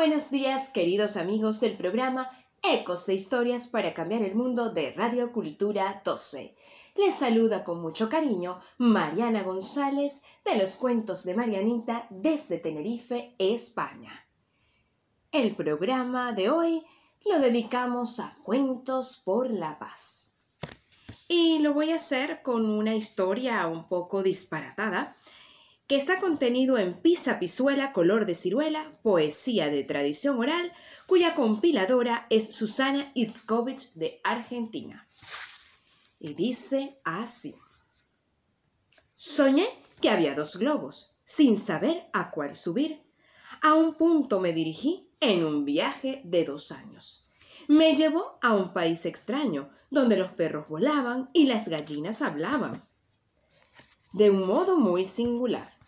Buenos días, queridos amigos del programa Ecos de Historias para Cambiar el Mundo de Radio Cultura 12. Les saluda con mucho cariño Mariana González de los Cuentos de Marianita desde Tenerife, España. El programa de hoy lo dedicamos a Cuentos por la Paz. Y lo voy a hacer con una historia un poco disparatada que está contenido en Pisa Pisuela Color de Ciruela, poesía de tradición oral, cuya compiladora es Susana Itzkovich de Argentina. Y dice así. Soñé que había dos globos, sin saber a cuál subir. A un punto me dirigí en un viaje de dos años. Me llevó a un país extraño, donde los perros volaban y las gallinas hablaban. De un modo muy singular.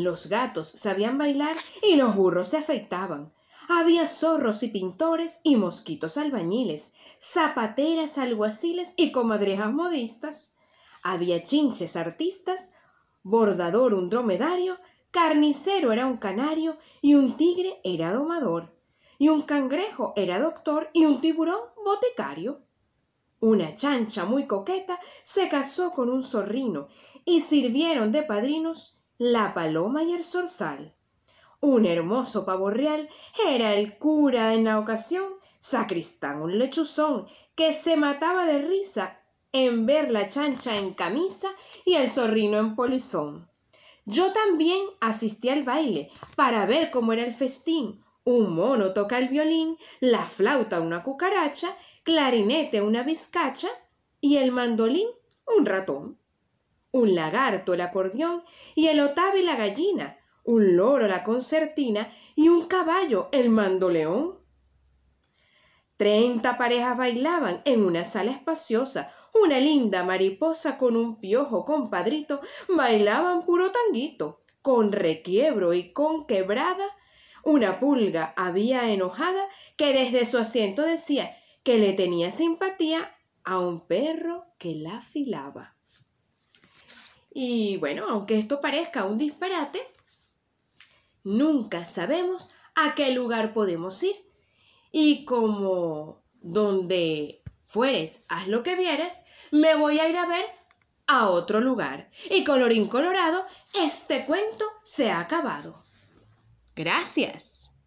Los gatos sabían bailar y los burros se afeitaban. Había zorros y pintores y mosquitos albañiles, zapateras alguaciles y comadrejas modistas. Había chinches artistas, bordador un dromedario, carnicero era un canario y un tigre era domador, y un cangrejo era doctor y un tiburón boticario. Una chancha muy coqueta se casó con un zorrino y sirvieron de padrinos la paloma y el zorzal. Un hermoso pavo real era el cura en la ocasión, sacristán un lechuzón que se mataba de risa en ver la chancha en camisa y el zorrino en polizón. Yo también asistí al baile para ver cómo era el festín. Un mono toca el violín, la flauta una cucaracha, clarinete una vizcacha y el mandolín un ratón un lagarto el acordeón y el otave la gallina, un loro la concertina y un caballo el mandoleón. Treinta parejas bailaban en una sala espaciosa. Una linda mariposa con un piojo compadrito bailaban puro tanguito, con requiebro y con quebrada. Una pulga había enojada que desde su asiento decía que le tenía simpatía a un perro que la afilaba. Y bueno, aunque esto parezca un disparate, nunca sabemos a qué lugar podemos ir. Y como donde fueres, haz lo que vieres, me voy a ir a ver a otro lugar. Y colorín colorado, este cuento se ha acabado. Gracias.